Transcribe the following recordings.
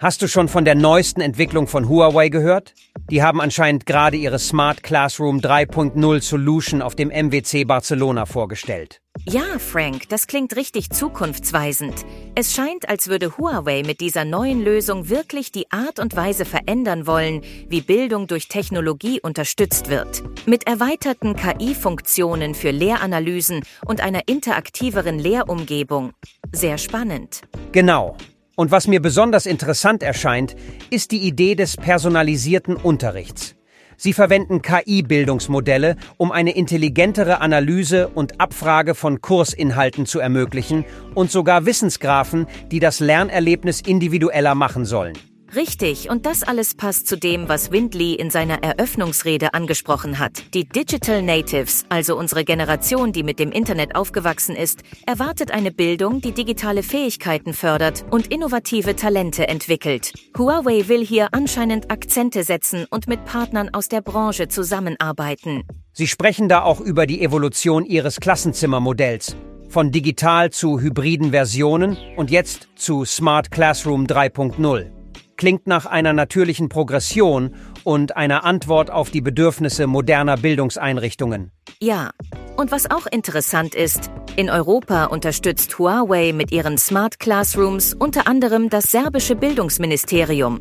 hast du schon von der neuesten Entwicklung von Huawei gehört? Die haben anscheinend gerade ihre Smart Classroom 3.0 Solution auf dem MWC Barcelona vorgestellt. Ja, Frank, das klingt richtig zukunftsweisend. Es scheint, als würde Huawei mit dieser neuen Lösung wirklich die Art und Weise verändern wollen, wie Bildung durch Technologie unterstützt wird. Mit erweiterten KI-Funktionen für Lehranalysen und einer interaktiveren Lehrumgebung. Sehr spannend. Genau. Und was mir besonders interessant erscheint, ist die Idee des personalisierten Unterrichts. Sie verwenden KI-Bildungsmodelle, um eine intelligentere Analyse und Abfrage von Kursinhalten zu ermöglichen und sogar Wissensgraphen, die das Lernerlebnis individueller machen sollen. Richtig, und das alles passt zu dem, was Windley in seiner Eröffnungsrede angesprochen hat. Die Digital Natives, also unsere Generation, die mit dem Internet aufgewachsen ist, erwartet eine Bildung, die digitale Fähigkeiten fördert und innovative Talente entwickelt. Huawei will hier anscheinend Akzente setzen und mit Partnern aus der Branche zusammenarbeiten. Sie sprechen da auch über die Evolution ihres Klassenzimmermodells. Von digital zu hybriden Versionen und jetzt zu Smart Classroom 3.0 klingt nach einer natürlichen Progression und einer Antwort auf die Bedürfnisse moderner Bildungseinrichtungen. Ja, und was auch interessant ist, in Europa unterstützt Huawei mit ihren Smart Classrooms unter anderem das serbische Bildungsministerium.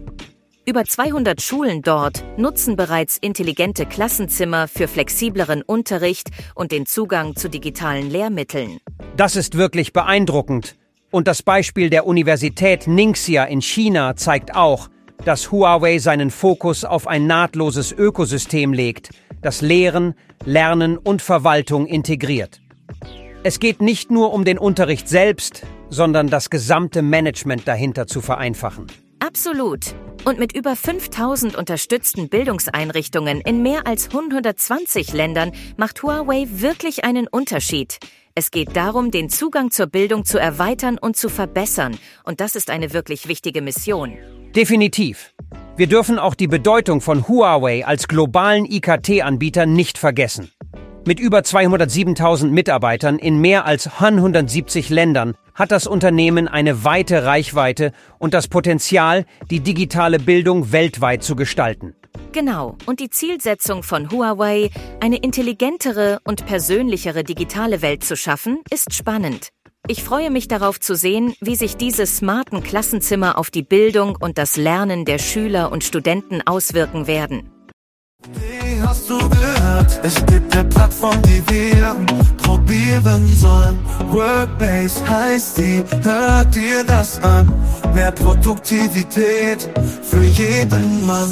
Über 200 Schulen dort nutzen bereits intelligente Klassenzimmer für flexibleren Unterricht und den Zugang zu digitalen Lehrmitteln. Das ist wirklich beeindruckend. Und das Beispiel der Universität Ningxia in China zeigt auch, dass Huawei seinen Fokus auf ein nahtloses Ökosystem legt, das Lehren, Lernen und Verwaltung integriert. Es geht nicht nur um den Unterricht selbst, sondern das gesamte Management dahinter zu vereinfachen. Absolut. Und mit über 5000 unterstützten Bildungseinrichtungen in mehr als 120 Ländern macht Huawei wirklich einen Unterschied. Es geht darum, den Zugang zur Bildung zu erweitern und zu verbessern. Und das ist eine wirklich wichtige Mission. Definitiv. Wir dürfen auch die Bedeutung von Huawei als globalen IKT-Anbieter nicht vergessen. Mit über 207.000 Mitarbeitern in mehr als 170 Ländern hat das Unternehmen eine weite Reichweite und das Potenzial, die digitale Bildung weltweit zu gestalten. Genau, und die Zielsetzung von Huawei, eine intelligentere und persönlichere digitale Welt zu schaffen, ist spannend. Ich freue mich darauf zu sehen, wie sich diese smarten Klassenzimmer auf die Bildung und das Lernen der Schüler und Studenten auswirken werden. Wie hast du gehört? Es gibt eine Plattform, die wir probieren sollen. Workbase heißt die, hört dir das an. Mehr Produktivität für jeden Mann.